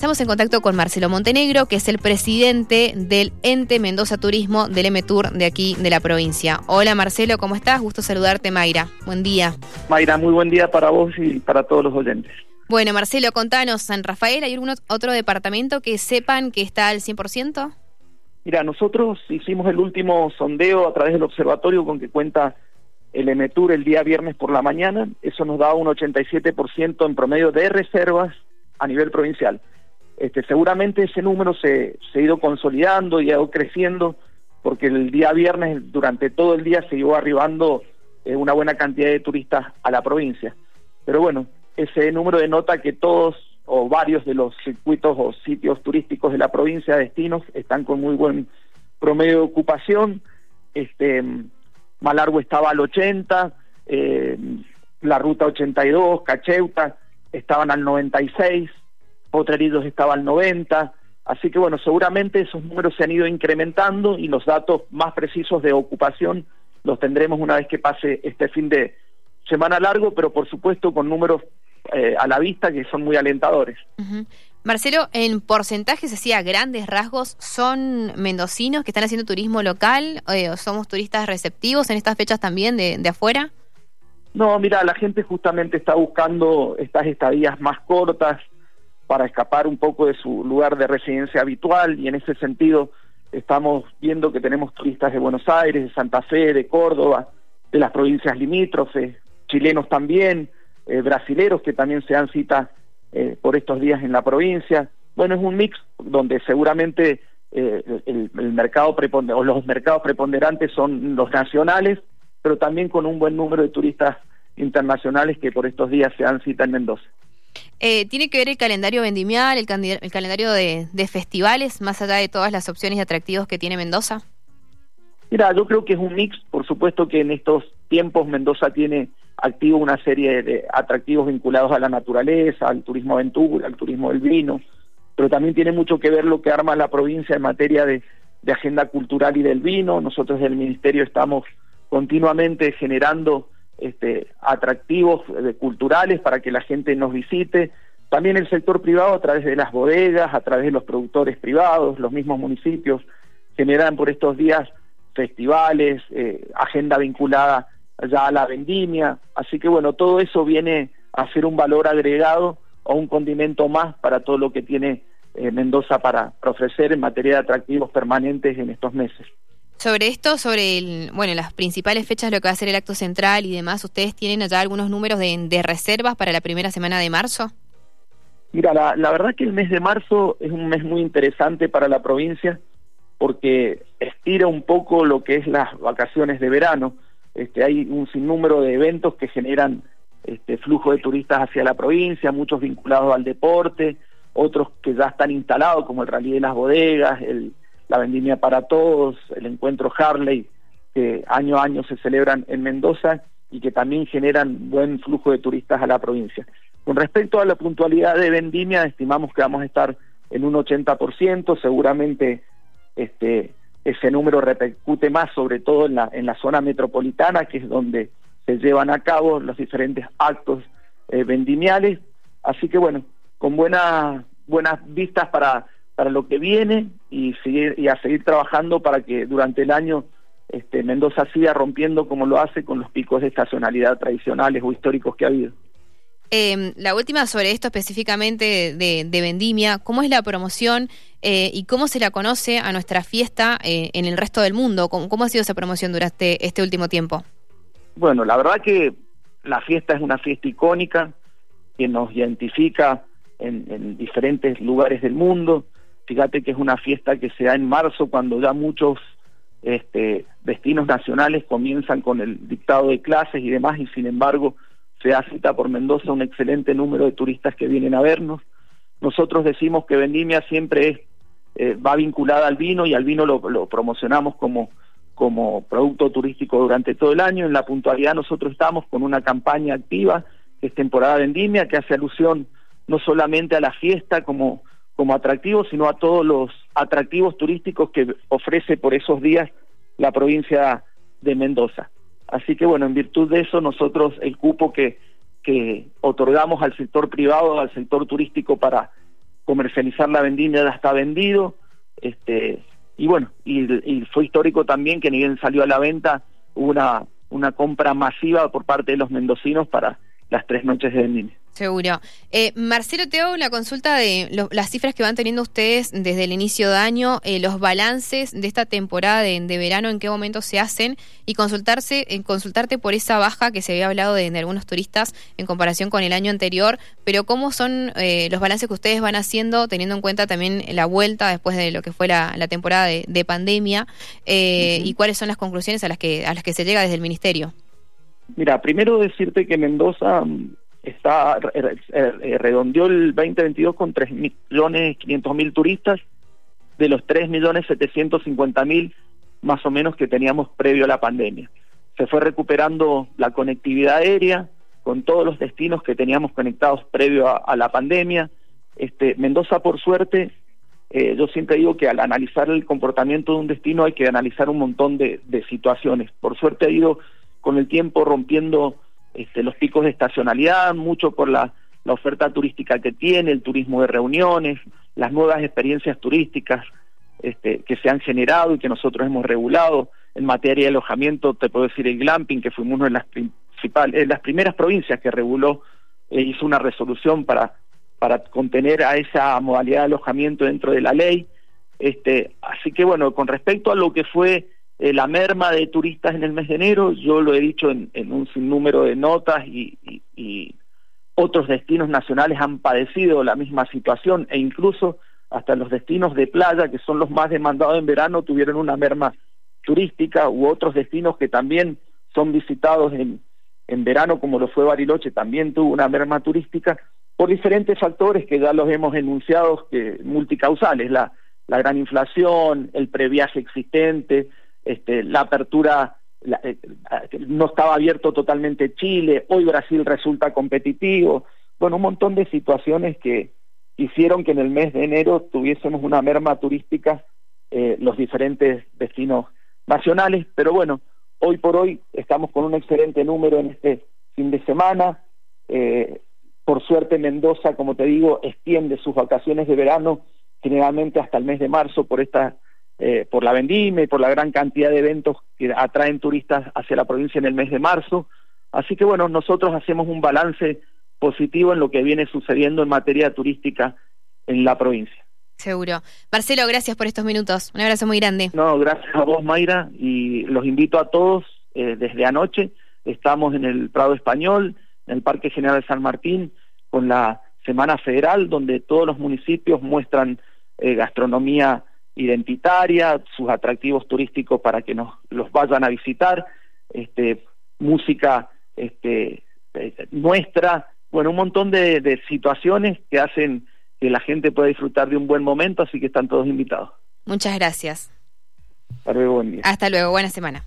Estamos en contacto con Marcelo Montenegro, que es el presidente del ente Mendoza Turismo del M-Tour de aquí de la provincia. Hola Marcelo, ¿cómo estás? Gusto saludarte, Mayra. Buen día. Mayra, muy buen día para vos y para todos los oyentes. Bueno, Marcelo, contanos, San Rafael, ¿hay algún otro departamento que sepan que está al 100%? Mira, nosotros hicimos el último sondeo a través del observatorio con que cuenta el M-Tour el día viernes por la mañana. Eso nos da un 87% en promedio de reservas a nivel provincial. Este, seguramente ese número se, ha ido consolidando y ha ido creciendo porque el día viernes, durante todo el día, se iba arribando eh, una buena cantidad de turistas a la provincia. Pero bueno, ese número denota que todos o varios de los circuitos o sitios turísticos de la provincia, destinos, están con muy buen promedio de ocupación. Este, Malargo estaba al 80, eh, la ruta 82, Cacheuta estaban al 96, Potrerillos estaba al 90, así que bueno, seguramente esos números se han ido incrementando y los datos más precisos de ocupación los tendremos una vez que pase este fin de semana largo, pero por supuesto con números eh, a la vista que son muy alentadores. Marcelo, en porcentajes, decía, grandes rasgos, ¿son mendocinos que están haciendo turismo local? Eh, ¿Somos turistas receptivos en estas fechas también de, de afuera? No, mira, la gente justamente está buscando estas estadías más cortas, para escapar un poco de su lugar de residencia habitual y en ese sentido estamos viendo que tenemos turistas de Buenos Aires, de Santa Fe, de Córdoba, de las provincias limítrofes, chilenos también, eh, brasileros que también se dan cita eh, por estos días en la provincia. Bueno, es un mix donde seguramente eh, el, o los mercados preponderantes son los nacionales, pero también con un buen número de turistas internacionales que por estos días se dan cita en Mendoza. Eh, ¿Tiene que ver el calendario vendimial, el, calendario de, festivales, más allá de todas las opciones y atractivos que tiene Mendoza? Mira, yo creo que es un mix, por supuesto que en estos tiempos Mendoza tiene activo una serie de atractivos vinculados a la naturaleza, al turismo aventura, al turismo del vino, pero también tiene mucho que ver lo que arma la provincia en materia de, de agenda cultural y del vino. Nosotros del Ministerio estamos continuamente generando este, atractivos eh, culturales para que la gente nos visite. También el sector privado a través de las bodegas, a través de los productores privados, los mismos municipios generan por estos días festivales, eh, agenda vinculada ya a la vendimia. Así que bueno, todo eso viene a ser un valor agregado o un condimento más para todo lo que tiene eh, Mendoza para ofrecer en materia de atractivos permanentes en estos meses. Sobre esto, sobre el, bueno, las principales fechas, lo que va a ser el acto central y demás, ¿ustedes tienen allá algunos números de, reservas para la primera semana de marzo? Mira, la, verdad que el mes de marzo es un mes muy interesante para la provincia porque estira un poco lo que es las vacaciones de verano. Este, hay un sinnúmero de eventos que generan este, flujo de turistas hacia la provincia, muchos vinculados al deporte, otros que ya están instalados como el Rally de las Bodegas, el la vendimia para todos, el encuentro Harley, que año a año se celebran en Mendoza y que también generan buen flujo de turistas a la provincia. Con respecto a la puntualidad de vendimia, estimamos que vamos a estar en un 80%, seguramente este, ese número repercute más sobre todo en la, en la zona metropolitana, que es donde se llevan a cabo los diferentes actos eh, vendimiales. Así que bueno, con buenas buenas vistas para para lo que viene y, seguir, y a seguir trabajando para que durante el año este, Mendoza siga rompiendo como lo hace con los picos de estacionalidad tradicionales o históricos que ha habido. Eh, la última sobre esto específicamente de, vendimia, ¿cómo es la promoción eh, y cómo se la conoce a nuestra fiesta eh, en el resto del mundo? ¿Cómo, ¿Cómo, ha sido esa promoción durante este último tiempo? Bueno, la verdad que la fiesta es una fiesta icónica que nos identifica en, en diferentes lugares del mundo. Fíjate que es una fiesta que se da en marzo cuando ya muchos este, destinos nacionales comienzan con el dictado de clases y demás y sin embargo se da cita por Mendoza un excelente número de turistas que vienen a vernos. Nosotros decimos que Vendimia siempre eh, va vinculada al vino y al vino lo, lo promocionamos como, como producto turístico durante todo el año. En la puntualidad nosotros estamos con una campaña activa que es temporada Vendimia que hace alusión no solamente a la fiesta como como atractivos, sino a todos los atractivos turísticos que ofrece por esos días la provincia de Mendoza. Así que bueno, en virtud de eso nosotros el cupo que, que otorgamos al sector privado, al sector turístico para, comercializar la vendimia ya está vendido, este, y bueno, y, fue histórico también que ni bien salió a la venta, hubo una, una compra masiva por parte de los mendocinos para las tres noches de vendimia. Seguro. Eh, Marcelo, te hago una consulta de las cifras que van teniendo ustedes desde el inicio de año, eh, los balances de esta temporada de, verano, en qué momento se hacen y consultarse, en consultarte por esa baja que se había hablado de, algunos turistas en comparación con el año anterior, pero cómo son eh, los balances que ustedes van haciendo, teniendo en cuenta también la vuelta después de lo que fue la, temporada de, pandemia y cuáles son las conclusiones a las que a las que se llega desde el ministerio. Mira, primero decirte que Mendoza está eh, redondeó el 2022 con 3.500.000 turistas de los 3.750.000 más o menos que teníamos previo a la pandemia. Se fue recuperando la conectividad aérea con todos los destinos que teníamos conectados previo a, la pandemia. Este, Mendoza, por suerte, eh, yo siempre digo que al analizar el comportamiento de un destino hay que analizar un montón de, de situaciones. Por suerte ha ido con el tiempo rompiendo este, los picos de estacionalidad, mucho por la, oferta turística que tiene, el turismo de reuniones, las nuevas experiencias turísticas este, que se han generado y que nosotros hemos regulado. En materia de alojamiento, te puedo decir el glamping, que fuimos una de las principales, las primeras provincias que reguló, e hizo una resolución para, para contener a esa modalidad de alojamiento dentro de la ley. Este, así que bueno, con respecto a lo que fue eh, la merma de turistas en el mes de enero, yo lo he dicho en, un sinnúmero de notas y, otros destinos nacionales han padecido la misma situación e incluso hasta los destinos de playa, que son los más demandados en verano, tuvieron una merma turística u otros destinos que también son visitados en, en verano, como lo fue Bariloche, también tuvo una merma turística por diferentes factores que ya los hemos enunciado, que multicausales, la, la gran inflación, el previaje existente, este, la apertura eh, no estaba abierto totalmente Chile, hoy Brasil resulta competitivo, bueno, un montón de situaciones que hicieron que en el mes de enero tuviésemos una merma turística eh, los diferentes destinos nacionales, pero bueno, hoy por hoy estamos con un excelente número en este fin de semana, eh, por suerte Mendoza, como te digo, extiende sus vacaciones de verano generalmente hasta el mes de marzo por esta eh, por la vendimia y por la gran cantidad de eventos que atraen turistas hacia la provincia en el mes de marzo. Así que bueno, nosotros hacemos un balance positivo en lo que viene sucediendo en materia turística en la provincia. Seguro. Marcelo, gracias por estos minutos. Un abrazo muy grande. No, gracias a vos, Mayra, y los invito a todos eh, desde anoche. Estamos en el Prado Español, en el Parque General de San Martín, con la Semana Federal, donde todos los municipios muestran eh, gastronomía identitaria, sus atractivos turísticos para que nos los vayan a visitar, este, música este, eh, nuestra, bueno, un montón de, situaciones que hacen que la gente pueda disfrutar de un buen momento, así que están todos invitados. Muchas gracias. Hasta luego, buen día. Hasta luego, buena semana.